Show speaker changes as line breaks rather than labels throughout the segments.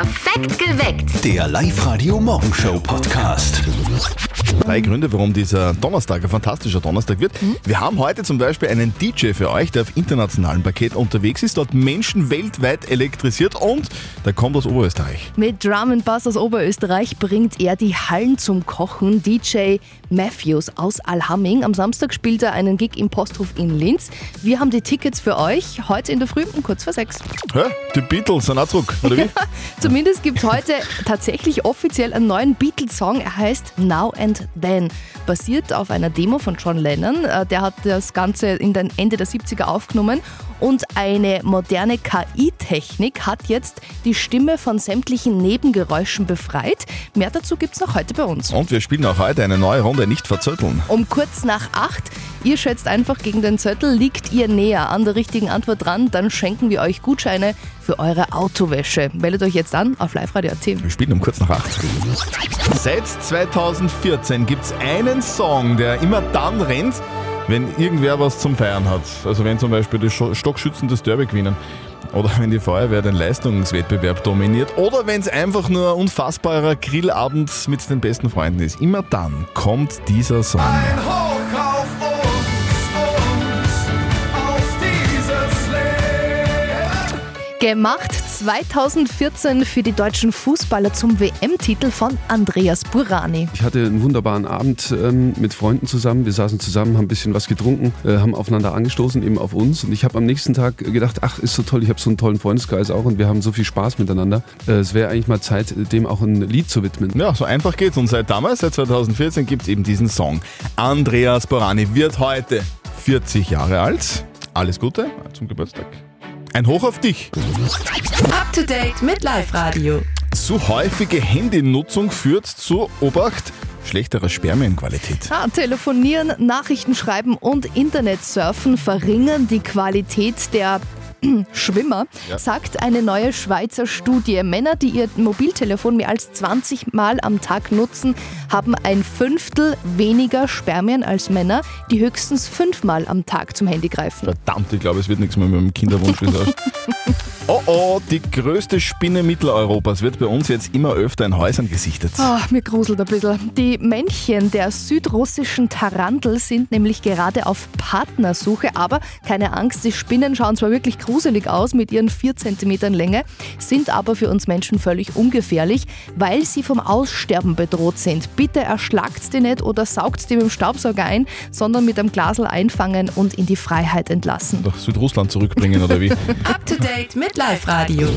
Perfekt geweckt.
Der Live-Radio-Morgenshow-Podcast.
Drei Gründe, warum dieser Donnerstag ein fantastischer Donnerstag wird. Wir haben heute zum Beispiel einen DJ für euch, der auf internationalem Paket unterwegs ist, dort Menschen weltweit elektrisiert und der kommt aus Oberösterreich.
Mit Drum and Bass aus Oberösterreich bringt er die Hallen zum Kochen. DJ Matthews aus Alhamming. Am Samstag spielt er einen Gig im Posthof in Linz. Wir haben die Tickets für euch heute in der Früh um kurz vor sechs.
Hä? Die Beatles sind auch zurück, oder wie?
Zumindest gibt es heute tatsächlich offiziell einen neuen Beatles-Song. Er heißt Now and Then. Basiert auf einer Demo von John Lennon. Äh, Der hat das Ganze in den Ende der 70er aufgenommen. Und eine moderne KI-Technik hat jetzt die Stimme von sämtlichen Nebengeräuschen befreit. Mehr dazu gibt es noch heute bei uns.
Und wir spielen auch heute eine neue Runde, nicht verzötteln.
Um kurz nach acht. Ihr schätzt einfach gegen den Zettel, liegt ihr näher an der richtigen Antwort dran, dann schenken wir euch Gutscheine für eure Autowäsche. Meldet euch jetzt an auf liveradio.at.
Wir spielen um kurz nach acht. Seit 2014 gibt es einen Song, der immer dann rennt, wenn irgendwer was zum Feiern hat. Also wenn zum Beispiel die Stockschützen das Derby gewinnen. Oder wenn die Feuerwehr den Leistungswettbewerb dominiert. Oder wenn es einfach nur ein unfassbarer Grillabend mit den besten Freunden ist. Immer dann kommt dieser Song.
Gemacht 2014 für die deutschen Fußballer zum WM-Titel von Andreas Burani.
Ich hatte einen wunderbaren Abend ähm, mit Freunden zusammen. Wir saßen zusammen, haben ein bisschen was getrunken, äh, haben aufeinander angestoßen, eben auf uns. Und ich habe am nächsten Tag gedacht, ach, ist so toll, ich habe so einen tollen Freundeskreis auch und wir haben so viel Spaß miteinander. Äh, es wäre eigentlich mal Zeit, dem auch ein Lied zu widmen.
Ja, so einfach geht's. Und seit damals, seit 2014, gibt es eben diesen Song. Andreas Borani wird heute 40 Jahre alt. Alles Gute zum Geburtstag. Ein Hoch auf dich.
Up to date mit Live Radio.
Zu häufige Handynutzung führt zu Obacht schlechterer Spermienqualität.
Ah, telefonieren, Nachrichten schreiben und Internetsurfen verringern die Qualität der Schwimmer,
Ja.
sagt eine neue Schweizer Studie. Männer, die ihr Mobiltelefon mehr als 20 Mal am Tag nutzen, haben ein Fünftel weniger Spermien als Männer, die höchstens fünfmal am Tag zum Handy greifen.
Verdammt, ich glaube, es wird nichts mehr mit dem Kinderwunsch. ausschaut. oh oh, die größte Spinne Mitteleuropas wird bei uns jetzt immer öfter in Häusern gesichtet.
Ah, mir gruselt ein bisschen. Die Männchen der südrussischen Tarantel sind nämlich gerade auf Partnersuche, aber keine Angst, die Spinnen schauen zwar wirklich gruselig aus mit ihren 4 cm Länge, sind aber für uns Menschen völlig ungefährlich, weil sie vom Aussterben bedroht sind. Bitte erschlagt die nicht oder saugt die mit dem Staubsauger ein, sondern mit einem Glasel einfangen und in die Freiheit entlassen.
Nach Südrussland zurückbringen oder wie?
Up to date mit Live Radio.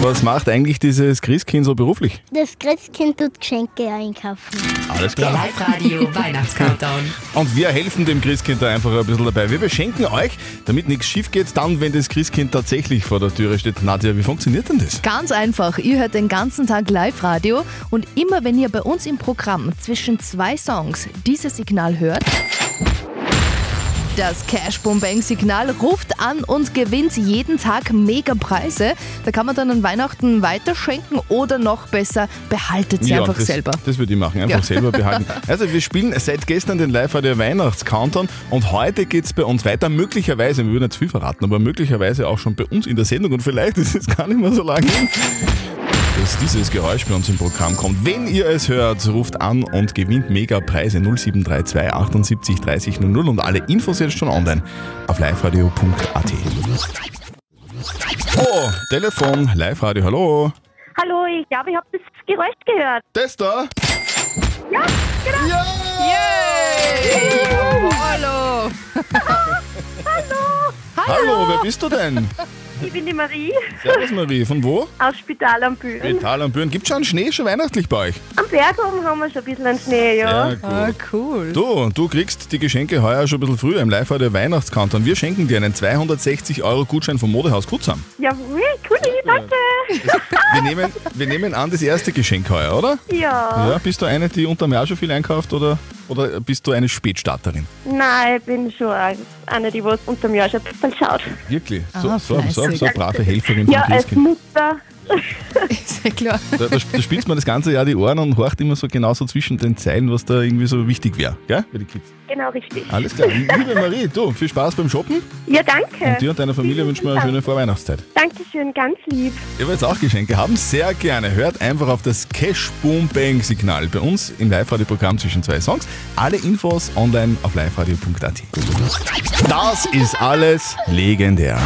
Was macht eigentlich dieses Christkind so beruflich?
Das Christkind tut Geschenke einkaufen.
Alles
Der Live Radio Weihnachtscountdown.
Und wir helfen dem Christkind da einfach ein bisschen dabei. Wir beschenken euch, damit nichts schief geht, dann, wenn das Christkind tatsächlich vor der Türe steht. Nadja, wie funktioniert denn das?
Ganz einfach, ihr hört den ganzen Tag Live-Radio und immer wenn ihr bei uns im Programm zwischen zwei Songs dieses Signal hört, das Cash Boom Bang Signal ruft an und gewinnt jeden Tag mega Preise. Da kann man dann an Weihnachten weiterschenken oder noch besser behaltet sie einfach
das,
selber.
Das würde ich machen, einfach
Ja.
selber behalten. Also wir spielen seit gestern den Live-Radio Weihnachts-Countdown und heute geht es bei uns weiter. Möglicherweise, wir würden zu viel verraten, aber möglicherweise auch schon bei uns in der Sendung und vielleicht ist es gar nicht mehr so lange hin. Dass dieses Geräusch bei uns im Programm kommt. Wenn ihr es hört, ruft an und gewinnt mega Preise 0732 78 30 00 und alle Infos jetzt schon online auf liveradio.at. Oh, Telefon, Live-Radio, hallo.
Hallo, ich glaube, ich habe das Geräusch gehört.
Das da?
Ja, genau.
Ja!
Hallo!
Hallo, wer bist du denn?
Ich bin die Marie
Servus Marie, von wo?
aus Spital am Bühlen.
Vital am Büren. Gibt schon Schnee schon weihnachtlich bei euch?
Am Berg oben haben wir schon ein bisschen einen Schnee, ja.
Sehr gut.
cool.
Du, du kriegst die Geschenke heuer schon ein bisschen früher im live der Weihnachtskanton. Wir schenken dir einen 260 Euro Gutschein vom Modehaus Kutzam.
Jawohl, cool, danke.
Wir nehmen, wir nehmen an das erste Geschenk heuer, oder?
Ja.
Ja, bist du eine, die unterm Jahr schon viel einkauft oder, oder bist du eine Spätstarterin?
Nein, ich bin schon eine, die was unterm Jahr schon ein bisschen schaut.
Wirklich? So,
Ah,
so, so, so eine brave Helferin
Ja, als
Christkind.
Sehr klar.
Da, da, da spitzt man das ganze Jahr die Ohren und horcht immer so genauso zwischen den Zeilen, was da irgendwie so wichtig wäre, gell? Für die Kids.
Genau, richtig.
Alles klar. Liebe Marie, du, viel Spaß beim Shoppen
Ja, danke.
und dir und deiner Familie wünschen wir eine schöne Vorweihnachtszeit.
Dankeschön, ganz lieb.
Ihr wollt auch Geschenke haben? Sehr gerne. Hört einfach auf das Cash Boom Bang Signal bei uns im Live-Radio-Programm zwischen zwei Songs. Alle Infos online auf liveradio.at. Das ist alles legendär.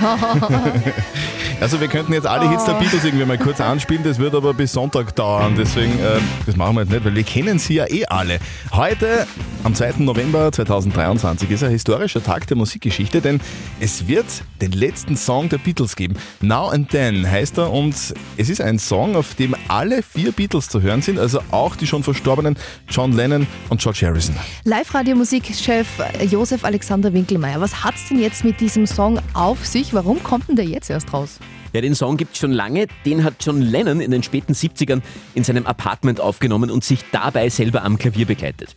Also wir könnten jetzt alle Hits der Beatles irgendwie mal kurz anspielen, das wird aber bis Sonntag dauern, deswegen äh, das machen wir jetzt nicht, weil wir kennen sie ja eh alle. Heute, am 2. November 2023, ist ein historischer Tag der Musikgeschichte, denn es wird den letzten Song der Beatles geben. Now and Then heißt er und es ist ein Song, auf dem alle vier Beatles zu hören sind, also auch die schon verstorbenen John Lennon und George Harrison.
Live-Radio-Musikchef Josef Alexander Winkelmeier, was hat's denn jetzt mit diesem Song auf sich? Warum kommt denn der jetzt erst raus?
Ja, den Song gibt's schon lange. Den hat John Lennon in den späten 70ern in seinem Apartment aufgenommen und sich dabei selber am Klavier begleitet.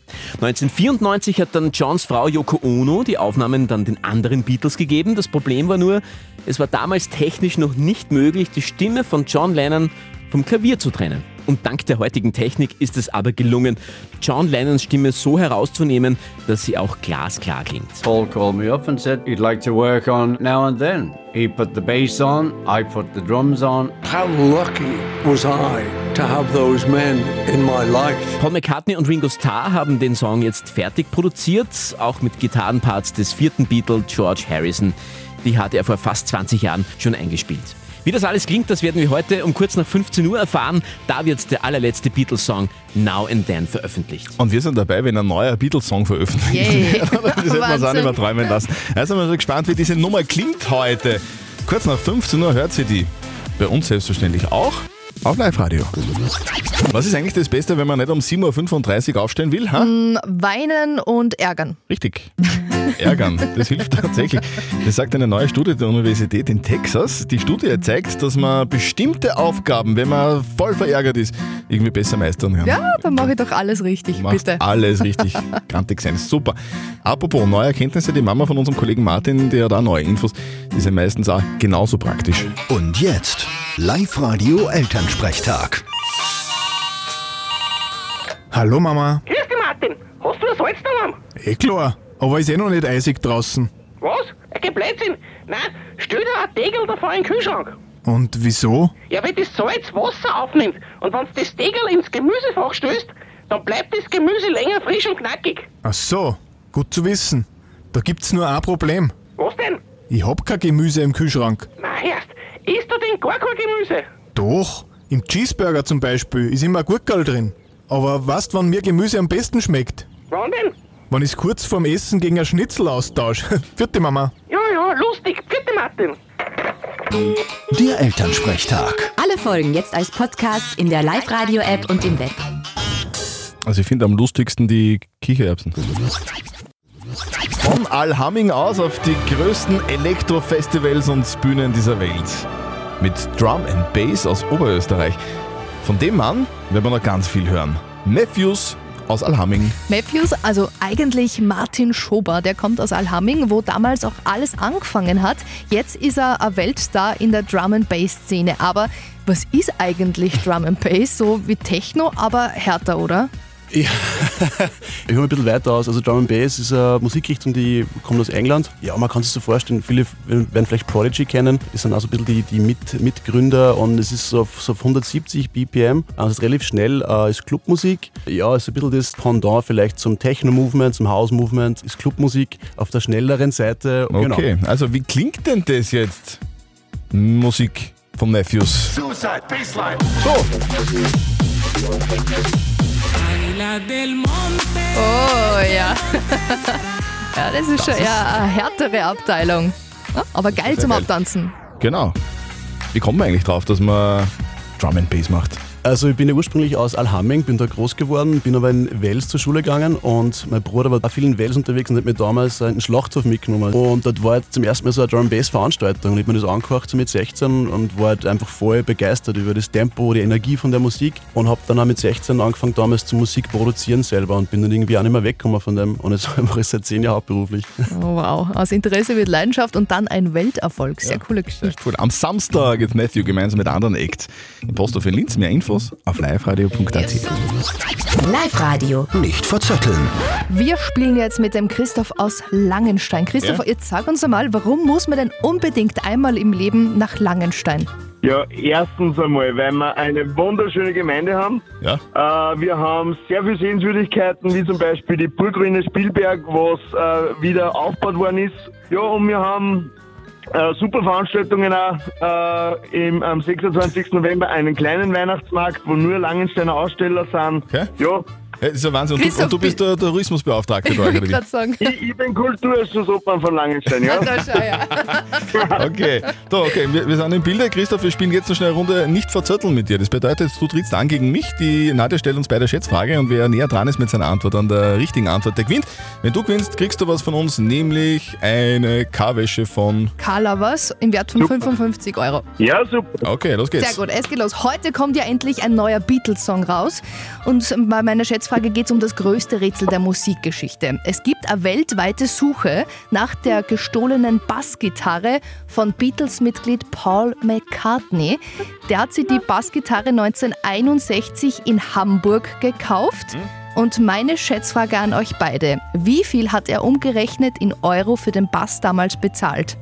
1994 hat dann Johns Frau Yoko Ono die Aufnahmen dann den anderen Beatles gegeben. Das Problem war nur, es war damals technisch noch nicht möglich, die Stimme von John Lennon vom Klavier zu trennen. Und dank der heutigen Technik ist es aber gelungen, John Lennons Stimme so herauszunehmen, dass sie auch glasklar klingt.
Paul called me up and said he'd like to work on Now and Then. He put the bass on, I put the drums on.
How lucky was I to have those men in my life?
Paul McCartney und Ringo Starr haben den Song jetzt fertig produziert, auch mit Gitarrenparts des vierten Beatle George Harrison. Die hat er vor fast 20 Jahren schon eingespielt. Wie das alles klingt, das werden wir heute um kurz nach 15 Uhr erfahren. Da wird der allerletzte Beatles-Song Now and Then veröffentlicht.
Und wir sind dabei, wenn ein neuer Beatles-Song veröffentlicht
Yay.
wird. Das hätten wir uns auch nicht mehr träumen lassen. Also sind wir so gespannt, wie diese Nummer klingt heute. Kurz nach 15 Uhr hört sie die. Bei uns selbstverständlich auch auf Live-Radio. Was ist eigentlich das Beste, wenn man nicht um 7.35 Uhr aufstehen will? Ha?
Weinen und ärgern.
Richtig. Ärgern, das hilft tatsächlich. Das sagt eine neue Studie der Universität in Texas. Die Studie zeigt, dass man bestimmte Aufgaben, wenn man voll verärgert ist, irgendwie besser meistern kann.
Ja, dann mache ich doch alles richtig,
Machst
bitte.
alles richtig. Kantig sein. Super. Apropos neue Erkenntnisse, die Mama von unserem Kollegen Martin, der hat auch neue Infos. Die sind meistens auch genauso praktisch.
Und jetzt Live-Radio Elternsprechtag.
Hallo Mama.
Grüß dich, Martin. Hast du ein Salz daheim?
Eh klar, aber ist eh noch nicht eisig draußen.
Was? Ein Blödsinn. Nein, stell dir ein Tegel davor in den Kühlschrank.
Und wieso?
Ja, wenn das Salz Wasser aufnimmt und wenn du das Tegel ins Gemüsefach stößt, dann bleibt das Gemüse länger frisch und knackig.
Ach so, gut zu wissen. Da gibt's nur ein Problem.
Was denn?
Ich hab kein Gemüse im Kühlschrank.
Na, erst, isst du denn gar kein Gemüse?
Doch, im Cheeseburger zum Beispiel ist immer Gurkel drin. Aber weißt, wann mir Gemüse am besten schmeckt?
Wann denn?
Wenn ich's kurz vorm Essen gegen ein Schnitzel austausche. Vierte Mama.
Ja, ja, lustig. Bitte, Martin.
Der Elternsprechtag.
Alle Folgen jetzt als Podcast in der Live-Radio-App und im Web.
Also ich finde am lustigsten die Kichererbsen. Von Alhamming aus auf die größten Elektrofestivals und Bühnen dieser Welt. Mit Drum and Bass aus Oberösterreich. Von dem Mann werden wir noch ganz viel hören. Matthews aus Alhamming.
Matthews, also eigentlich Martin Schober, der kommt aus Alhamming, wo damals auch alles angefangen hat. Jetzt ist er ein Weltstar in der Drum and Bass Szene. Aber was ist eigentlich Drum and Bass? So wie Techno, aber härter, oder?
Ja, ich hole ein bisschen weiter aus. Also Drum and Bass ist eine Musikrichtung, die kommt aus England. Ja, man kann sich so vorstellen, viele werden vielleicht Prodigy kennen, ist dann auch so ein bisschen die, die Mit Mitgründer und es ist so auf, so auf 170 BPM, also es ist relativ schnell, äh, ist Clubmusik. Ja, ist ein bisschen das Pendant vielleicht zum Techno-Movement, zum House-Movement, ist Clubmusik auf der schnelleren Seite. Genau.
Okay, also wie klingt denn das jetzt? Musik von Matthews.
Suicide Baseline.
Oh ja. ja, das ist schon eher eine härtere Abteilung. Aber geil zum
geil.
Abtanzen.
Genau. Wie kommt man eigentlich drauf, dass man Drum and Bass macht?
Also ich bin ja ursprünglich aus Alhamming, bin da groß geworden, bin aber in Wels zur Schule gegangen und mein Bruder war auch viel in Wels unterwegs und hat mir damals einen Schlachthof mitgenommen. Und dort war halt zum ersten Mal so eine Drum Bass Veranstaltung und ich habe mir das angehört so mit 16 und war halt einfach voll begeistert über das Tempo, die Energie von der Musik und habe dann auch mit 16 angefangen damals zu Musik produzieren selber und bin dann irgendwie auch nicht mehr weggekommen von dem und jetzt mache ich seit 10 Jahren hauptberuflich.
Oh, wow. Aus Interesse wird Leidenschaft und dann ein Welterfolg. Sehr coole Geschichte.
Cool. Am Samstag ist Matthew gemeinsam mit anderen Acts im Posthof in Linz. Mehr Infos auf liveradio.at.
Live-Radio.
Nicht verzetteln.
Wir spielen jetzt mit dem Christoph aus Langenstein. Christoph,
Ja.
jetzt sag uns einmal, warum muss man denn unbedingt einmal im Leben nach Langenstein?
Ja, erstens einmal, weil wir eine wunderschöne Gemeinde haben.
Ja.
Äh, wir haben sehr viele Sehenswürdigkeiten, wie zum Beispiel die Burgruine Spielberg, was äh, wieder aufgebaut worden ist. Ja, und wir haben äh, super Veranstaltungen auch. Äh, im, am 26. November einen kleinen Weihnachtsmarkt, wo nur Langensteiner Aussteller sind. Ja.
Ja, das ist ja Wahnsinn. Und du,
Christoph,
und du bist der Tourismusbeauftragte bei euch, oder wie?
sagen.
Ich, ich bin Kulturschutzobmann von Langenstein, ja.
Okay, so, okay. Wir, wir sind im Bilde. Christoph, wir spielen jetzt eine schnelle Runde nicht verzötteln mit dir. Das bedeutet, du trittst an gegen mich. Die Nadja stellt uns beide Schätzfrage und wer näher dran ist mit seiner Antwort an der richtigen Antwort, der gewinnt. Wenn du gewinnst, kriegst du was von uns, nämlich eine K-Wäsche von.
Carla was im Wert von 55 Euro.
Ja, super.
Okay, los geht's.
Sehr gut, es geht los. Heute kommt ja endlich ein neuer Beatles-Song raus. Und bei meiner Schätzfrage geht es um das größte Rätsel der Musikgeschichte. Es gibt eine weltweite Suche nach der gestohlenen Bassgitarre von Beatles-Mitglied Paul McCartney. Der hat sich die Bassgitarre 1961 in Hamburg gekauft. Und meine Schätzfrage an euch beide. Wie viel hat er umgerechnet in Euro für den Bass damals bezahlt?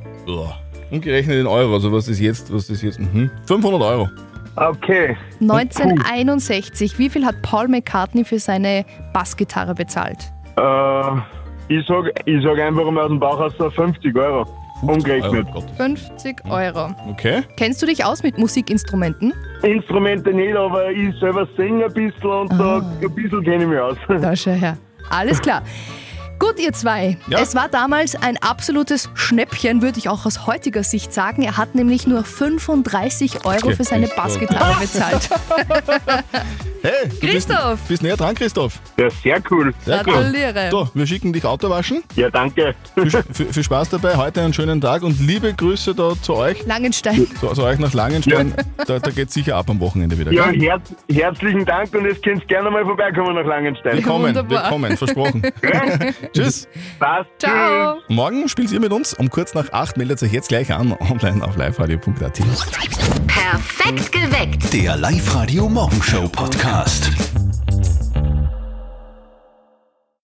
Umgerechnet in Euro, also was ist jetzt? Was ist jetzt? Mhm. 500 Euro.
Okay.
1961. Wie viel hat Paul McCartney für seine Bassgitarre bezahlt?
Äh, ich sag, ich sag einfach mal aus dem Bauch aus so 50 Euro. Umgerechnet.
50 Euro.
Okay.
Kennst du dich aus mit Musikinstrumenten?
Instrumente nicht, aber ich selber singe ein bisschen und da ein bisschen kenne ich mich aus.
Da schau her. Alles klar. Gut, ihr zwei. Es war damals ein absolutes Schnäppchen, würde ich auch aus heutiger Sicht sagen. Er hat nämlich nur 35 Euro für seine Bassgitarre bezahlt.
Hey, du bist,
Christoph.
bist näher dran, Christoph.
Ja, sehr cool.
Sehr
Gratuliere.
Cool. So, wir schicken dich Auto waschen.
Ja, danke.
Viel, viel, viel Spaß dabei, heute einen schönen Tag und liebe Grüße da zu euch.
Langenstein.
Zu, zu euch nach Langenstein. Da, da geht sicher ab am Wochenende wieder.
Ja,
gell?
herz, herzlichen Dank und jetzt könnt ihr gerne mal vorbeikommen nach Langenstein.
Willkommen, willkommen, versprochen. Tschüss.
Passt.
Ciao.
Morgen spielt ihr mit uns. Um kurz nach acht meldet euch jetzt gleich an, online auf liveradio.at.
Perfekt geweckt.
Der Live-Radio Morgenshow Podcast.